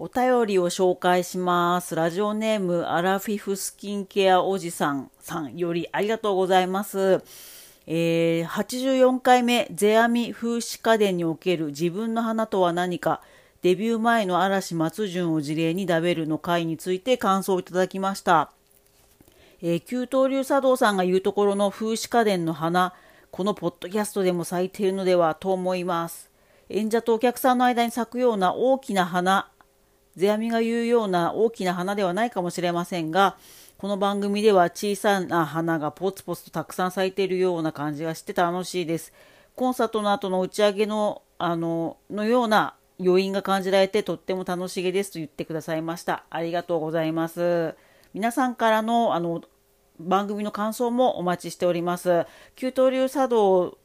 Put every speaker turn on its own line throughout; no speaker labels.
お便りを紹介します。ラジオネーム、アラフィフスキンケアおじさんさんよりありがとうございます。えー、84回目、世阿弥風刺家電における自分の花とは何か、デビュー前の嵐松潤を事例にダベルの回について感想をいただきました。えー、旧東流茶道さんが言うところの風刺家電の花、このポッドキャストでも咲いているのではと思います。演者とお客さんの間に咲くような大きな花、世阿弥が言うような大きな花ではないかもしれませんが、この番組では小さな花がポツポツとたくさん咲いているような感じがして楽しいです。コンサートの後の打ち上げの、あの、のような余韻が感じられてとっても楽しげですと言ってくださいました。ありがとうございます。皆さんからの、あの、番組の感想もお待ちしております。旧東流茶道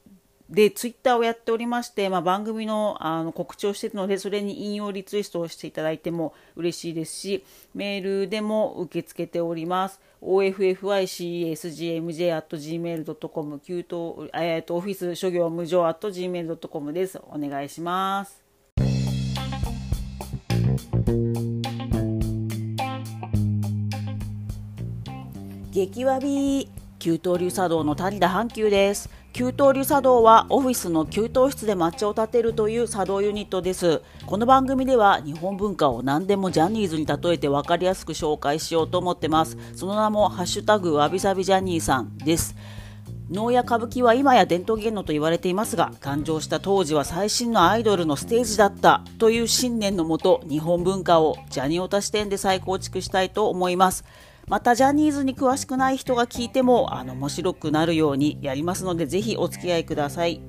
でツイッターをやっておりまして、まあ、番組のあの告知をしているのでそれに引用リツイートをしていただいても嬉しいですしメールでも受け付けております。Officesgmj.gmail.com 旧東、えー、とオフィス諸行無常 .gmail.com です。お願いします。激わび。旧東流茶道の谷田阪急です。給湯流茶道はオフィスの給湯室で抹茶を立てるという茶道ユニットです。この番組では日本文化を何でもジャニーズに例えて分かりやすく紹介しようと思ってます。その名もハッシュタグわびさびジャニーさんです。能や歌舞伎は今や伝統芸能と言われていますが誕生した当時は最新のアイドルのステージだったという信念のもと日本文化をジャニオタ視点で再構築したいと思います。またジャニーズに詳しくない人が聞いてもあの面白くなるようにやりますのでぜひお付き合いください。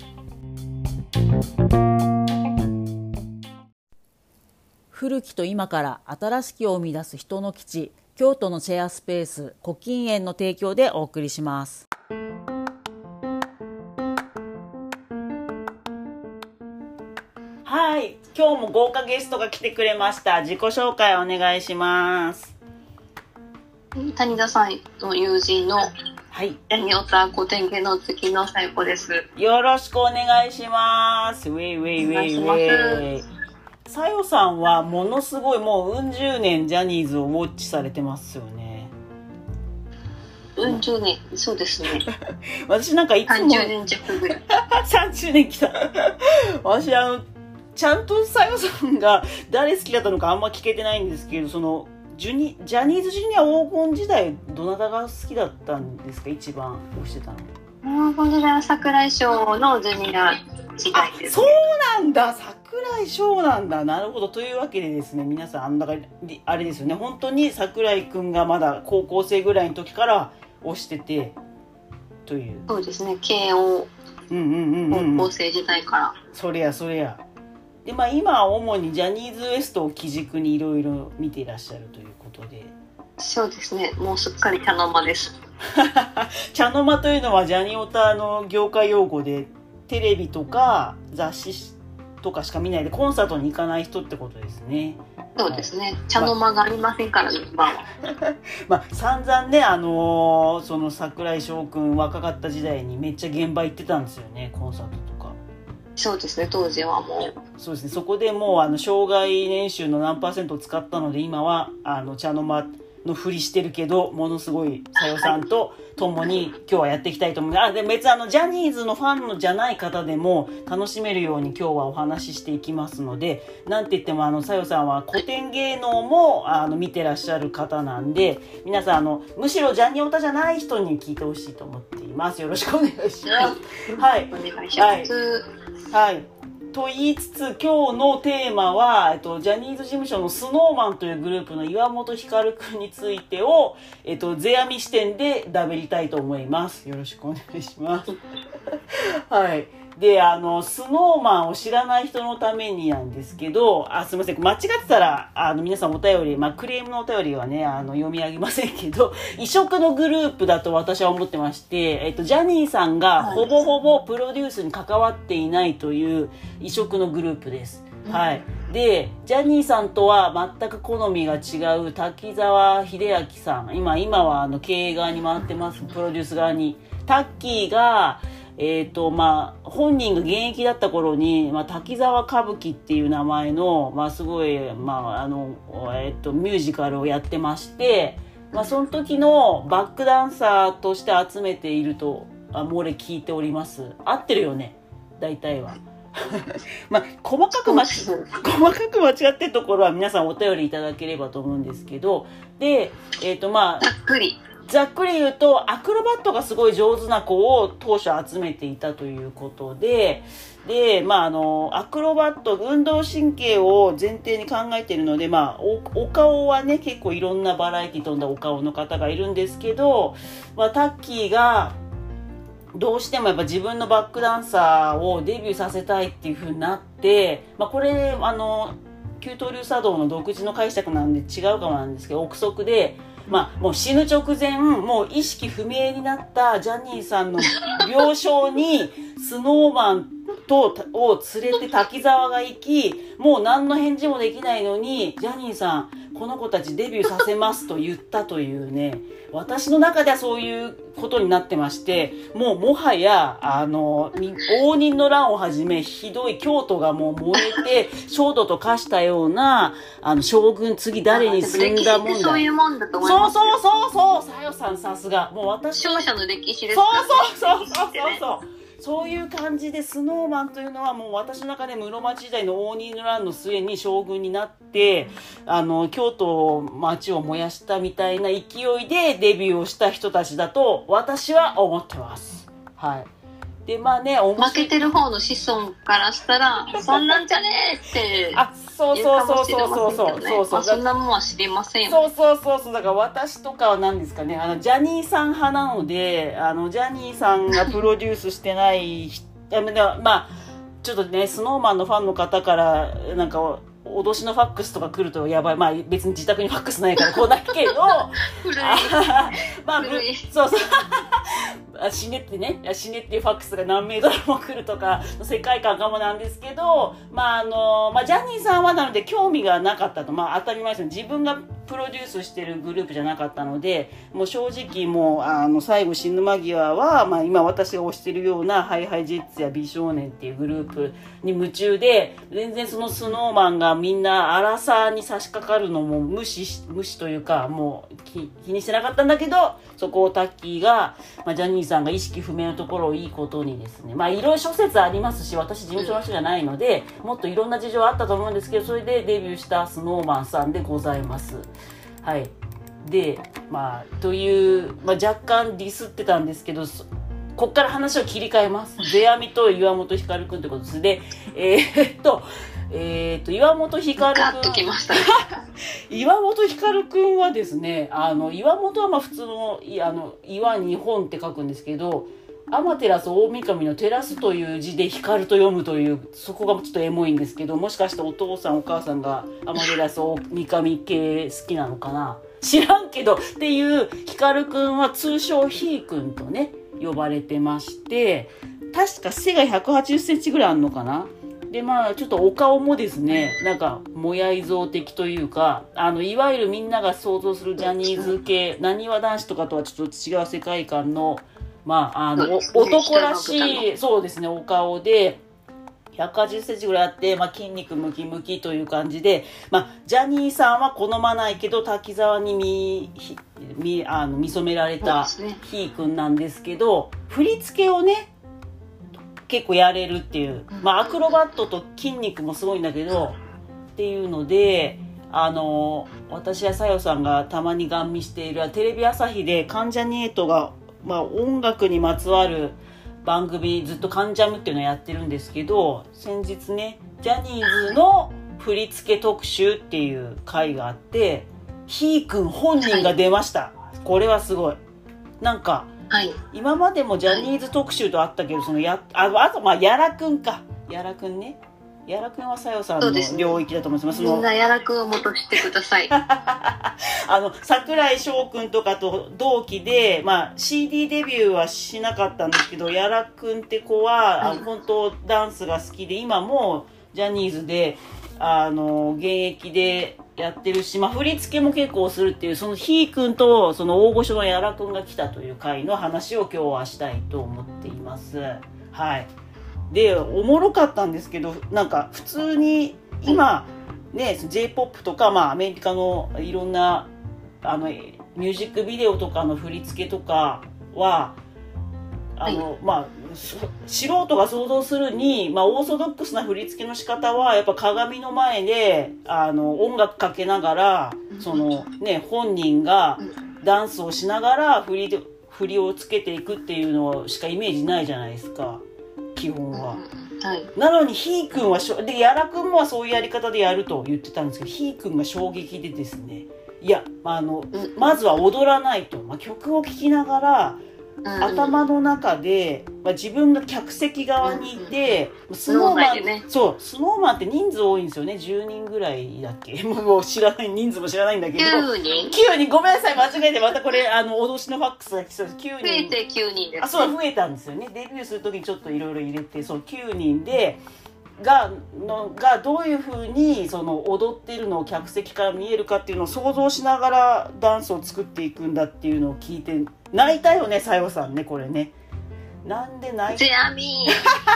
古きと今から新しきを生み出す人の基地京都のシェアスペース古今園の提供でお送りします。はい今日も豪華ゲストが来てくれました。自己紹介お願いします。
谷田さんの友人の
はい。
ヤニオタ古典芸能好きの最子です。
よろしくお願いします。ウェイウェイウェイウェイ。さよさんはものすごいもううん十年ジャニーズをウォッチされてますよね。
うん十年、そうですね。
私なんかいつも。
30年弱ぐらい。
30年来た。私あの、ちゃんとさよさんが誰好きだったのかあんま聞けてないんですけど、その、ジュニジャニーズジュニア黄金時代どなたが好きだったんですか一番推してたの？
もうこの時代は桜井翔のジュニア時代です、
そうなんだ。桜井翔なんだ。なるほど。というわけでですね皆さんあんだかあれですよね。本当に桜井くんがまだ高校生ぐらいの時から推しててという。
そうですね。慶応
うんうんうんうん、
高校生時代から。
それやそれやでまあ今は主にジャニーズ WEST を基軸にいろいろ見ていらっしゃるということで
そうですね。もうすっかり茶の間です。
茶の間というのはジャニオタの業界用語でテレビとか雑誌とかしか見ないでコンサートに行かない人ってことですね
そうですね。茶の間がありませんからね、今は。
まあ 散々ねあのーその桜井翔くん若かった時代にめっちゃ現場行ってたんですよねコンサート
そうですね。当時はもう。
そうですねそこでもうあの障害年収の何パーセントを使ったので今はあの茶の間のふりしてるけどものすごいさよさんと共に今日はやっていきたいと思いますあでも別にあのジャニーズのファンのじゃない方でも楽しめるように今日はお話ししていきますのでなんて言ってもあのさよさんは古典芸能もあの見てらっしゃる方なんで皆さんあのむしろジャニオタじゃない人に聞いてほしいと思っていますよろしくお願いします。はい
お願いします。
はい。はいと言いつつ今日のテーマは、えっと、ジャニーズ事務所のスノーマンというグループの岩本光くんについてを、えっと、世阿弥視点でダベりたいと思います。よろしくお願いします。はい。で、あの、スノーマンを知らない人のためになんですけど、あ、すみません。間違ってたら、あの、皆さんお便り、まあ、クレームのお便りはね、あの、読み上げませんけど、異色のグループだと私は思ってまして、えっと、ジャニーさんがほぼほぼプロデュースに関わっていないという異色のグループです。はい。で、ジャニーさんとは全く好みが違う滝沢秀明さん。今、今はあの経営側に回ってます。プロデュース側に。タッキーが、えっ、と、まあ、本人が現役だった頃に、まあ、滝沢歌舞伎っていう名前の、まあ、すごい、まあ、あの、えっ、と、ミュージカルをやってまして、まあ、その時のバックダンサーとして集めていると、あ、漏れ聞いております。合ってるよね大体は。まあ、細かく間違、細かく間違ってるところは皆さんお便りいただければと思うんですけど、で、えっ、ー、とまあ、
ざっくり。
ざっくり言うと、アクロバットがすごい上手な子を当初集めていたということで、で、まあ、あの、アクロバット、運動神経を前提に考えているので、まあお、お顔はね、結構いろんなバラエティ飛んだお顔の方がいるんですけど、まあ、タッキーが、どうしてもやっぱ自分のバックダンサーをデビューさせたいっていう風になって、まあ、これ、あの、旧東流茶道の独自の解釈なんで違うかもなんですけど、憶測で、まあ、もう死ぬ直前、もう意識不明になったジャニーさんの病床に、スノーマンと、を連れて滝沢が行き、もう何の返事もできないのに、ジャニーさん、この子たちデビューさせますと言ったというね、私の中ではそういうことになってまして、もうもはや、あの、応仁の乱をはじめ、ひどい京都がもう燃えて、焦土と化したような、あの、将軍次誰に住んだ
もんだ。そういうもんだと思
いますそうそうそうそう、さよさんさすが。もう私
勝者の歴史です
そうそうそうそうそうそう。そういう感じでスノーマンというのはもう私の中で室町時代の応仁の乱の末に将軍になってあの京都町を燃やしたみたいな勢いでデビューをした人たちだと私は思ってます。はいで、まあね、
負けてる方の子孫からしたら、そんなんじゃねえって。
あ、そうそうそうそうそうそう。
そうそう。そんなもんは知りません。
そうそうそうそう。だから私とかは何ですかね、あの、ジャニーさん派なので、あの、ジャニーさんがプロデュースしてない、まあ、ちょっとね、スノーマンのファンの方から、なんか、脅しのファックスとか来るとやばい。まあ別に自宅にファックスないからこうだけど、まあ、そうそう。死ねってね、死ねっていうファックスが何メートルも来るとかの世界観かもなんですけど、まああの、まあジャニーさんはなので興味がなかったと、まあ当たり前ですよ。自分がプロデュースしてるグループじゃなかったので、もう正直もう、あの、最後死ぬ間際は、まあ今私が推してるようなハイハイジェッツや美少年っていうグループに夢中で、全然そのスノーマンがみんな荒さに差し掛かるのも無視し、無視というか、もう気にしてなかったんだけど、そこをタッキーが、まあジャニーさんが意識不明のところをいいことにですね、まあいろいろ諸説ありますし、私事務所の人じゃないので、もっといろんな事情あったと思うんですけど、それでデビューしたスノーマンさんでございます。はい。で、まあ、という、まあ、若干ディスってたんですけど、こっから話を切り替えます。世阿弥と岩本光くんってことです。で、えー、っと、えー、っと、岩本光くん。岩本光くんはですね、あの、岩本はまあ普通の、いあの、岩日本って書くんですけど、アマテラス大神の照らすという字で光と読むという、そこがちょっとエモいんですけど、もしかしてお父さんお母さんがアマテラス大神系好きなのかな？知らんけど、っていう光くんは通称ひーくんとね、呼ばれてまして、確か背が180センチぐらいあるのかな？で、まあ、ちょっとお顔もですね、なんか、もやい像的というか、あの、いわゆるみんなが想像するジャニーズ系、なにわ男子とかとはちょっと違う世界観の、まあ、あの、男らしい、そうですね、お顔で、180センチぐらいあって、まあ、筋肉ムキムキという感じで、まあ、ジャニーさんは好まないけど、滝沢に見、見、あの、見初められたひーくんなんですけど、振り付けをね、結構やれるっていう、まあ、アクロバットと筋肉もすごいんだけど、っていうので、あの、私やさよさんがたまにガン見しているテレビ朝日で関ジャニエイトがまあ、音楽にまつわる番組ずっと「カンジャム」っていうのをやってるんですけど先日ねジャニーズの振り付け特集っていう回があってひーくん本人が出ました、はい、これはすごい。なんか、
はい、
今までもジャニーズ特集とあったけどそのやああとまあやらくんか。やらくんね。やらくんはさよさんの領域だと思います。
みんなやらくんを元してください。
あの、桜井翔くんとかと同期で、まあ CD デビューはしなかったんですけど、やらくんって子は、うん、本当ダンスが好きで、今もジャニーズであの現役でやってるし、まあ、振り付けも結構するっていうそのひーくんとその大御所のやらくんが来たという回の話を今日はしたいと思っています。はい。でおもろかったんですけどなんか普通に今ね j p o p とか、まあ、アメリカのいろんなあのミュージックビデオとかの振り付けとかはあの、はい、まあ素人が想像するに、まあ、オーソドックスな振り付けの仕方はやっぱ鏡の前であの音楽かけながらその、ね、本人がダンスをしながら振り振りをつけていくっていうのしかイメージないじゃないですか。基本は。はい、なのにひーくんはでやらくんもそういうやり方でやると言ってたんですけどひーくんが衝撃でですね。いやあの、まずは踊らないと、まあ、曲を聴きながら頭の中で、まあ、自分が客席側にいて、スノーマン、ね、そうスノーマンって人数多いんですよね。10人ぐらいだっけ？もう知らない人数も知らないんだけど。
9人
,9 人ごめんなさい間違えてまたこれあの脅しのファックスが来そうです。9人。増
えて9人です、ね、
あそう増えたんですよね。デビューする時にちょっといろいろ入れてそう9人でがのがどういうふうにその踊ってるのを客席から見えるかっていうのを想像しながらダンスを作っていくんだっていうのを聞いて泣いたよねさよさんねこれね。なんで泣い
てゼアミ
ー。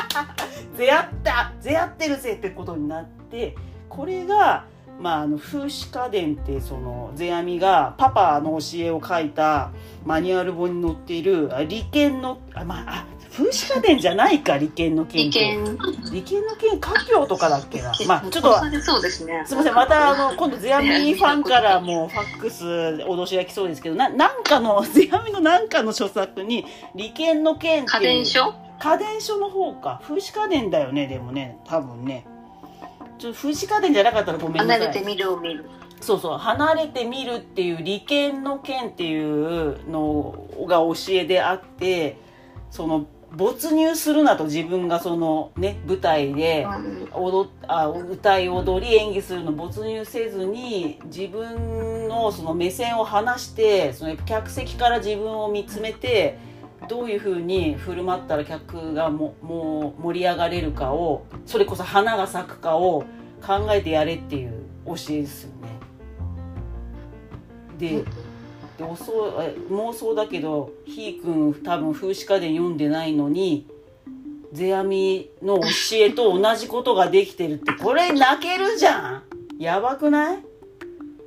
ゼアったゼアってるぜってことになってこれがまあ、あの風刺家電ってその世阿弥がパパの教えを書いたマニュアル本に載っている利権のあ、まあ、あ風刺家電じゃないか利権の権利権。利権の権家業とかだっけな。まあちょっと
そうですね。
すみませんまたあの今度ゼアミファンからもファックス脅しが来そうですけどななんかのゼアミのなんかの著作に利権の権
っていう家電書？
家電書の方か。風刺家電だよねでもね多分ね。ちょっと風刺家電じゃなかったらごめんなさい。
離れてみるを見る。
そうそう離れてみるっていう利権の権っていうのが教えであってその没入するなと自分がそのね舞台で踊あ歌い踊り演技するの没入せずに自分のその目線を離してその客席から自分を見つめてどういうふうに振る舞ったら客がももう盛り上がれるかをそれこそ花が咲くかを考えてやれっていう教えですよね。でで妄想だけどひーくん多分風刺家電読んでないのに世阿弥の教えと同じことができてるってこれ泣けるじゃん。やばくない？っ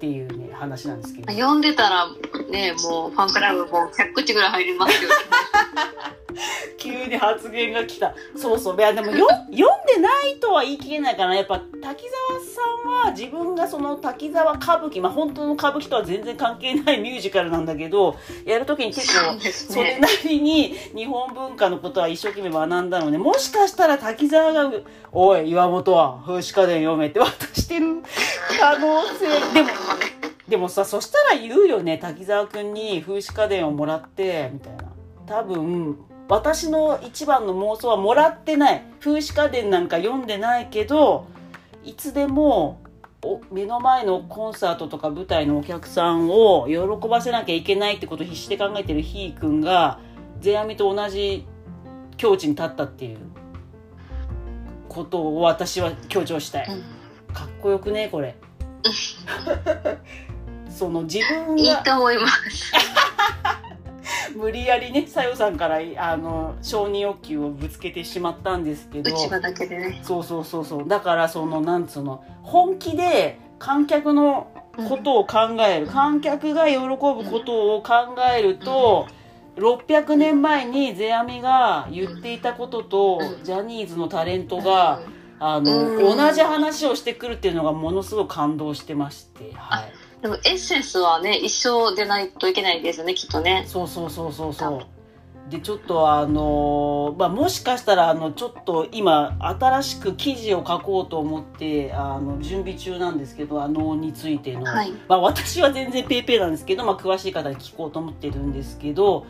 ていうね話なんですけど。
読んでたらねもうファンクラブもう100口ぐらい入りますよ
急に発言が来た。そうそう。いやでもよ読んでないとは言い切れないからやっぱ滝沢さんは自分がその滝沢歌舞伎まあ本当の歌舞伎とは全然関係ないミュージカルなんだけどやる時に結構それなりに日本文化のことは一生懸命学んだのでもしかしたら滝沢が「おい岩本は風刺家電読め」って渡してる可能性。でもでもさそしたら言うよね滝沢君に風刺家電をもらってみたいな。多分私の一番の妄想はもらってない。風刺家電なんか読んでないけどいつでも目の前のコンサートとか舞台のお客さんを喜ばせなきゃいけないってことを必死で考えてるひーくんが世阿弥と同じ境地に立ったっていうことを私は強調したい、かっこよくねこれ。その自分が
いいと思います
無理やりねさよさんからあの承認欲求をぶつけてしまったんですけど。
うちわだけでね。
そうそうそうそう。だからそのなんつうの本気で観客のことを考える、うん、観客が喜ぶことを考えると、うん、600年前に世阿弥が言っていたことと、うん、ジャニーズのタレントが、あの、同じ話をしてくるっていうのがものすごく感動してまして、はい。
でもエッセンスはね、一緒でないといけないですよね、きっとね。
そうそうそうそうそう。でちょっとあのまあ、もしかしたらあのちょっと今新しく記事を書こうと思ってあの準備中なんですけどあのについての、はい、まあ、私は全然 paypay なんですけど、まあ、詳しい方に聞こうと思ってるんですけど、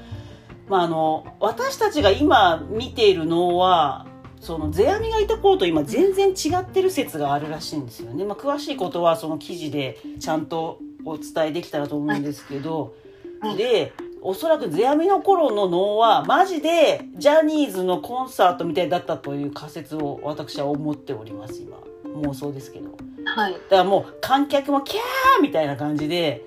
まあ、あの私たちが今見ている能はその世阿弥がいた頃と今全然違ってる説があるらしいんですよね。まあ、詳しいことはその記事でちゃんとお伝えできたらと思うんですけど、で、おそらく世阿弥の頃の能はマジでジャニーズのコンサートみたいだったという仮説を私は思っております今妄想ですけど
はい。
だからもう観客もキャーみたいな感じで、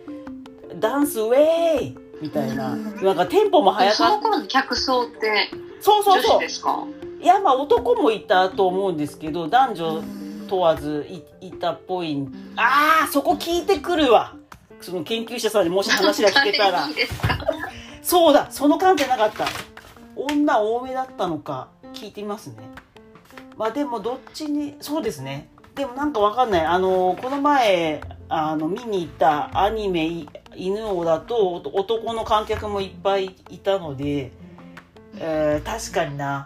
ダンスウェイみたいな。
うん
なんかテンポも速
その
かっ
頃の客層って女
そうそうそう。いや、まあ男もいたと思うんですけど、男女問わずいいたっぽい。ああ、そこ聞いてくるわ。その研究者さんにもし話が聞けたら そうだ、その観点なかった。女多めだったのか、聞いてみますね。まあでもどっちに、そうですね。でもなんかわかんない。あの、この前、あの、見に行ったアニメ、い犬王だとお男の観客もいっぱいいたので、えー確かにな。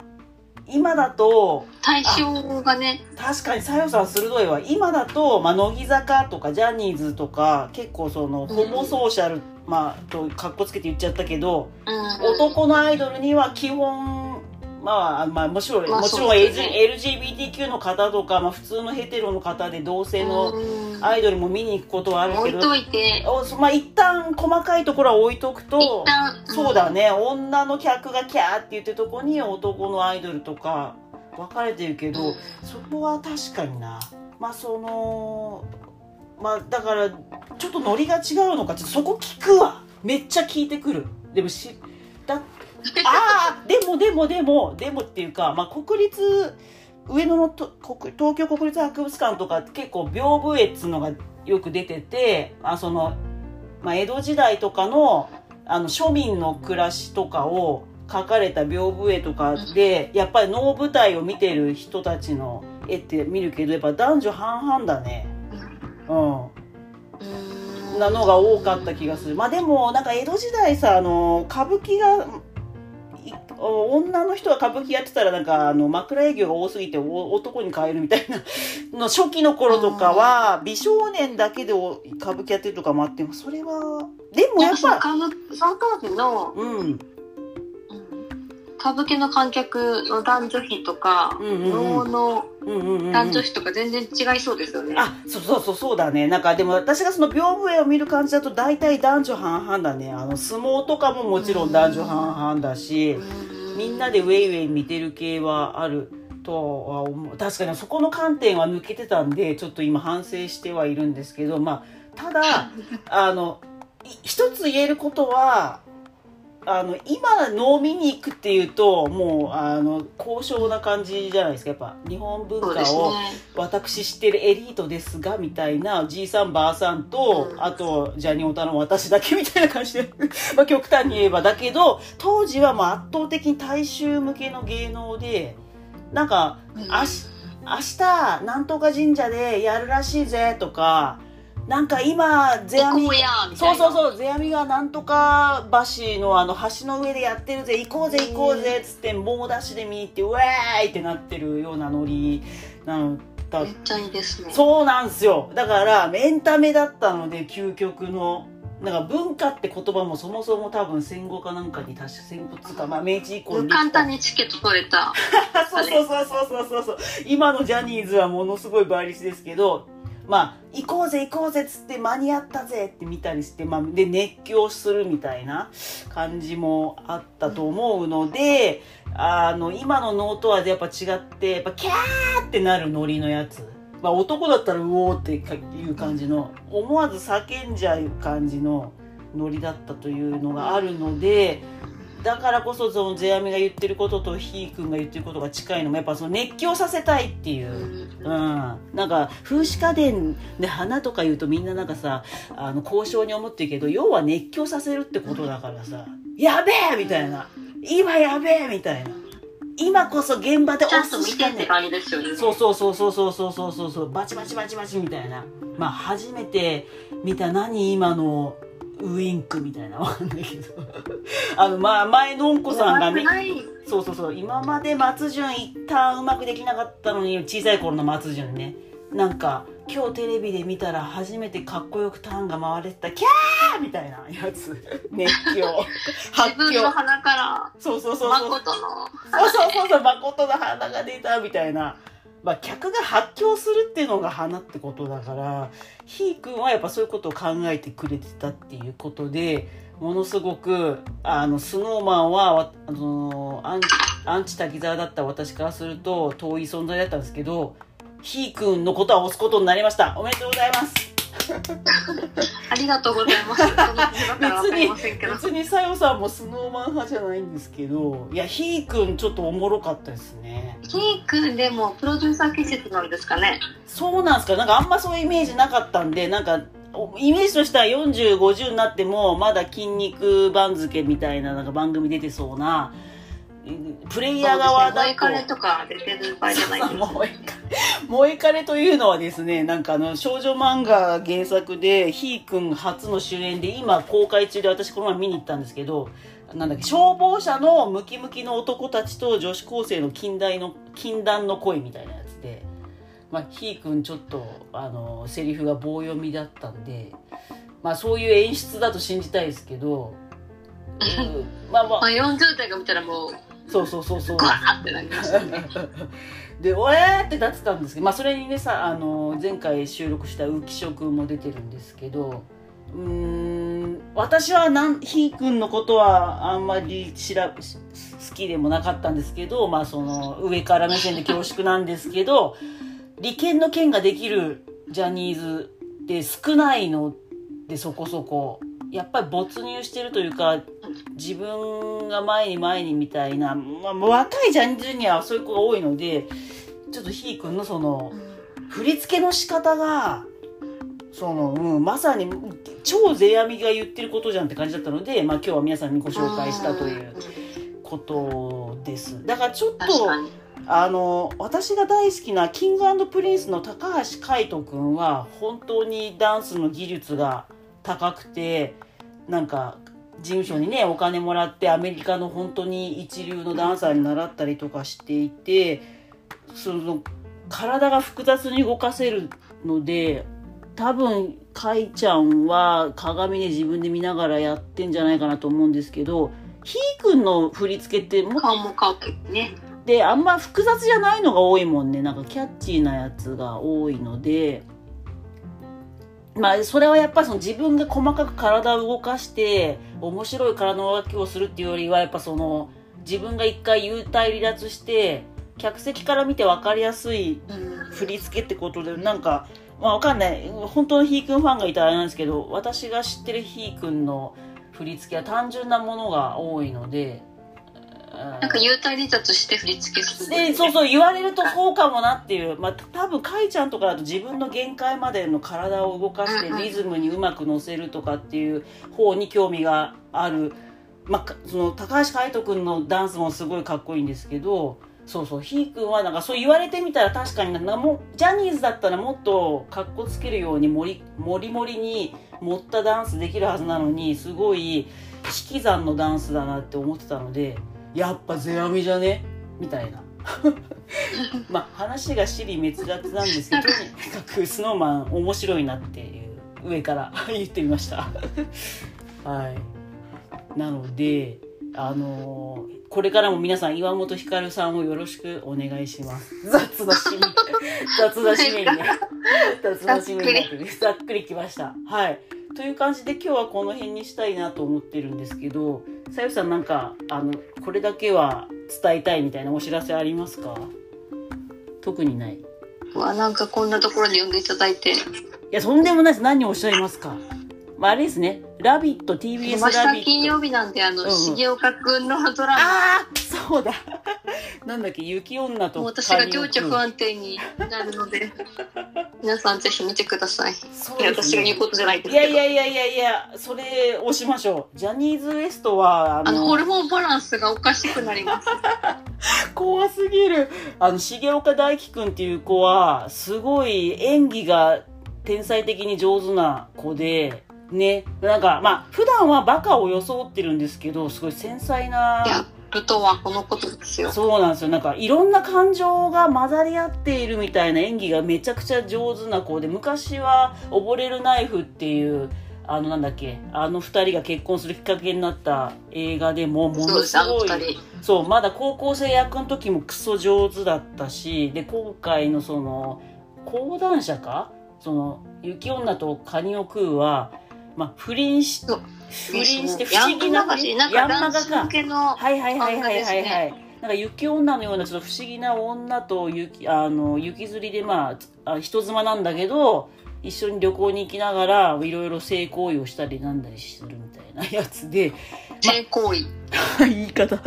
今だと、
対象がね、
確かにさよさん鋭いわ。今だと、まあ、乃木坂とかジャニーズとか結構そのホモソーシャル、まあとかっこつけて言っちゃったけど、
うん、
男のアイドルには基本まあ、まあ、もちろん、
まあ
もちろん
ね
LGBTQ の方とか、まあ、普通のヘテロの方で同性のアイドルも見に行くことはあるけど、
置いといて、
まあ一旦細かいところは置いとくと、そうだね女の客がキャーって言ってるとこに男のアイドルとか分かれてるけど、そこは確かになまあそのまあだからちょっとノリが違うのかちょっとそこ聞くわめっちゃ聞いてくるでもしああでもでもでもでもっていうか、まあ、国立上野のと国東京国立博物館とか結構屏風絵っつうのがよく出ててあその、まあ、江戸時代とかのあの庶民の暮らしとかを描かれた屏風絵とかでやっぱり能舞台を見てる人たちの絵って見るけどやっぱ男女半々だね。うん。
うん。
なのが多かった気がする。まあでもなんか江戸時代さあの歌舞伎がい女の人が歌舞伎やってたらなんかあの枕営業が多すぎてお男に変えるみたいなの初期の頃とかは 美少年だけでお歌舞伎やってるとかもあってそれはでもやっぱ
その歌舞その当時の、
うん。
うん。歌舞伎の観客の男女比とか、
うんうんうん。
能の
うんうんうんうん
男女比とか全然違いそうですよね。
あそうそうそうそうだね。なんかでも私がその屏風絵を見る感じだと大体男女半々だね。あの相撲とかももちろん男女半々だし、
うん。
みんなでウェイウェイ見てる系はあるとは思う。確かにそこの観点は抜けてたんでちょっと今反省してはいるんですけどまあただあのい一つ言えることはあの今能見に行くっていうともうあの高尚な感じじゃないですか。やっぱ日本文化を
ね。
私知ってるエリートですがみたいなじいさんばあさんと、
うん。
あとジャニオタの私だけみたいな感じで まあ極端に言えばだけど当時はもう圧倒的に大衆向けの芸能でなんか
うん。
あし明日なんとか神社でやるらしいぜとかなんか今世阿弥そう。そうそう世阿弥がなんとか橋のあの橋の上でやってるぜ行こうぜ行こうぜっつって猛ダッシュで見に行ってウェーイってなってるようなノリなのだ。
めっちゃいいですね。
そうなんですよ。だからエンタメだったので究極の。なんか文化って言葉もそもそも多分戦後かなんかに確か戦後つうか、まあ、明治以降に
簡単にチケット取れた。
そうそうそうそうそうそう。そう今のジャニーズはものすごい倍率ですけどまあ行こうぜ行こうぜっつって間に合ったぜって見たりして、まあ、で熱狂するみたいな感じもあったと思うのであの今のノリとはやっぱ違ってやっぱキャーってなるノリのやつ、まあ、男だったらうおーっていう感じの思わず叫んじゃう感じのノリだったというのがあるのでだからこそその世阿弥が言ってることとひーくんが言ってることが近いのもやっぱその熱狂させたいっていう。う。
ん。
うん、なんか風刺家電で花とか言うとみんななんかさあの交渉に思ってるけど要は熱狂させるってことだからさ「やべえ!」みたいな「今やべえ!」みたいな。今こそ現場で押すしかねそうそうそうそうそうそうそうそう。バチバチバチバチみたいな。まあ初めて見た何今のウインクみたいなわかんないけど。あのまあ前のんこさんがね
はい。
そうそうそう。今まで松潤一旦うまくできなかったのに小さい頃の松潤ね。なんか今日テレビで見たら初めてかっこよくターンが回れてたキャーみたいなやつ。熱狂。発
自分
狂
の鼻から、
そうそうそうそう。
誠の。
そうそうそうそう。誠の花が出たみたいなまあ客が発狂するっていうのが花ってことだからひーくんはやっぱそういうことを考えてくれてたっていうことでものすごくあのスノーマンはあのアンアンチ滝沢だった私からすると遠い存在だったんですけどひーくんのことは押すことになりました。おめでとうございます。
ありがとうございます。その立場からわかりませんけど。
別にさよさんもスノーマン派じゃないんですけど、いや、ひーくんちょっとおもろかったですね。
ひーくんでもプロデューサー気質なんですかね。
そうなんですかなんかあんまそういうイメージなかったんで、なんか、おイメージとしては40、50になっても、まだ筋肉番付みたいななんか番組出てそうな、うんプレイヤー側だと。
萌えカレとか出てる場合じゃないです。
萌えか萌えカレというのはですね、なんかあの、少女漫画原作で、ひーくん初の主演で、今公開中で私この前見に行ったんですけど、なんだっけ、消防車のムキムキの男たちと女子高生の禁断の、禁断の恋みたいなやつで、まあ、ひーくんちょっと、あの、セリフが棒読みだったんで、まあそういう演出だと信じたいですけど、うんまあまあ
まあ、40代が見たらもう、
そうそうそうそう。
グワーってなりましたね。
で、おえーってなってたんですけど、まあ、それにねさ、あの、前回収録した浮所くんも出てるんですけど、うーん、私はなん、ひーくんのことはあんまり知ら、好きでもなかったんですけど、まあ、その、上から目線で恐縮なんですけど、利権の権ができるジャニーズって少ないので、そこそこ。やっぱり没入してるというか、自分が前に前にみたいな、まあ、若いジャニーズにはそういう子が多いのでちょっとひーくんのその振り付けの仕方がその、うん、まさに超世阿弥が言ってることじゃんって感じだったので、まあ、今日は皆さんにご紹介したということですだからちょっと。あの私が大好きな King Prince の髙橋海人君は本当にダンスの技術が高くてなんか事務所にねお金もらってアメリカの本当に一流のダンサーに習ったりとかしていてその体が複雑に動かせるので多分かいちゃんは鏡で自分で見ながらやってんじゃないかなと思うんですけどひーくんの振り付けってもっ
顔も顔ね。
であんま複雑じゃないのが多いもんねなんかキャッチーなやつが多いのでまあそれはやっぱりその自分が細かく体を動かして面白い体の動きをするっていうよりはやっぱその自分が一回幽体離脱して客席から見て分かりやすい。振り付けってことでなんかまあわかんない本当のひーくんファンがいたらあれなんですけど私が知ってるひーくんの振り付けは単純なものが多いので
なんか幽体離脱して振り付けする。
でそうそう言われるとそうかもなっていう、まあ、多分かいちゃんとかだと自分の限界までの体を動かしてリズムにうまく乗せるとかっていう方に興味がある、まあか、その高橋海人君のダンスもすごいかっこいいんですけどそうそうひーくんはなんかそう言われてみたら確かになんかもうジャニーズだったらもっとかっこつけるようにもりもりもりに盛ったダンスできるはずなのにすごい引き算のダンスだなって思ってたのでやっぱ世阿弥じゃね？みたいな。まあ話が尻滅裂なんですけどとにかくスノーマン面白いなっていう上から 言ってみました。はい。なのであのーこれからも皆さん岩本ひかるさんをよろしくお願いします。雑な締め 雑な締めに。ね雑な締めになってる。ざっくり。きました。はいという感じで今日はこの辺にしたいなと思ってるんですけどさゆさんなんかあのこれだけは伝えたいみたいなお知らせありますか？特にない。
わ、なんかこんなところに呼んでいただいて。
やとんでもないです。何をおっしゃいますか？まああれですね「ラビット!」TBS
明
ラビット
日金曜日なんで、あの、
うんうん。
重岡くんのドラマ。
ああそうだなんだっけ雪女と
私が情緒不安定になるので、皆さんぜひ見てください。
そう
いや、私が言うことじゃないです
いや。いやいやいやいやそれ押しましょうジャニーズ WEST はあ
あの、ホル
の
モンバランスがおかしくなります。
怖すぎるあの重岡大樹くんっていう子はすごい演技が天才的に上手な子でねなんかまあ普段はバカを装ってるんですけどすごい繊細な
やるとはこのことですよ。
そうなんですよなんかいろんな感情が混ざり合っているみたいな演技がめちゃくちゃ上手な子で昔は「溺れるナイフ」っていうあのなんだっけあの二人が結婚するきっかけになった映画でもものすごい。そうまだ高校生役の時もクソ上手だったしで今回のその講談社か？その雪女とカニを食うは、まあ、不倫し不倫して不思議な
グマガジン、なん
ヤンマガか。はいはいはいはいはい。はい
ね。
なんか雪女のようなちょっと不思議な女と雪あの雪吊りでまああ人妻なんだけど一緒に旅行に行きながらいろいろ性行為をしたりなんだりするみたいな やつで。
性行為。
言い方。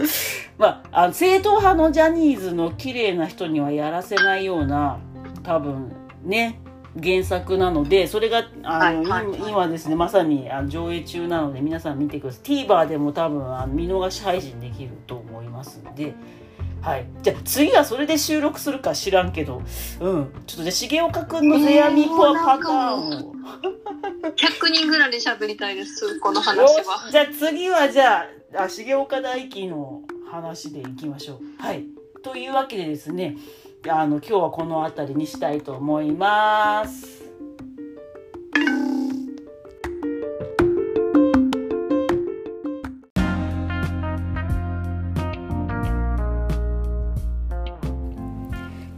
まああの正統派のジャニーズの綺麗な人にはやらせないような多分ね原作なのでそれがあの、
はいはい
今今ですねまさに上映中なので皆さん見てください。TVer でも多分あの見逃し配信できると思いますんで。はい、じゃあ次はそれで収録するか知らんけど、うん、ちょっとじゃあ重岡くんの世阿弥ポアパターンを、
100人ぐらいで喋りたいです、この
よ
話は。
し。じゃあ次はじゃああ重岡大輝の話でいきましょう。はい、というわけでですねあの今日はこの辺りにしたいと思います。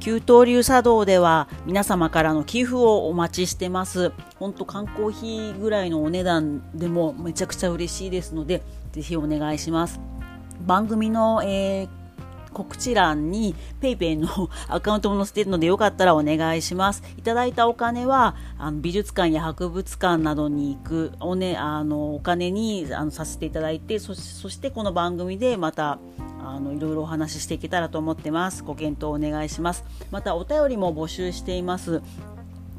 給湯流茶道では皆様からの寄付をお待ちしてます。本当缶コーヒーぐらいのお値段でもめちゃくちゃ嬉しいですので、ぜひお願いします。番組の、えー告知欄に PayPay の アカウントも載せてるのでよかったらお願いします。いただいたお金はあの美術館や博物館などに行くお,、ね、あのお金にあのさせていただいてそそしてこの番組でまたあのいろいろお話ししていけたらと思ってます。ご検討お願いします。またお便りも募集しています。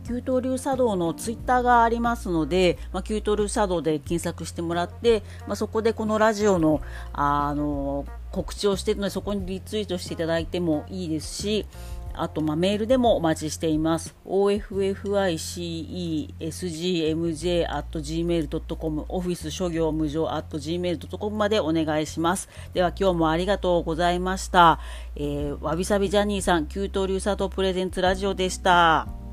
給湯流茶道のツイッターがありますので、まあ、給湯流茶道で検索してもらって、まあ、そこでこのラジオのあの告知をしているのでそこにリツイートしていただいてもいいですしあと、まあ、メールでもお待ちしています。offficesgmj.gmail.com オフィス諸行無常 .gmail.com までお願いします。では今日もありがとうございました。えー、わびさびジャニーさん、給湯流茶道プレゼンツラジオでした。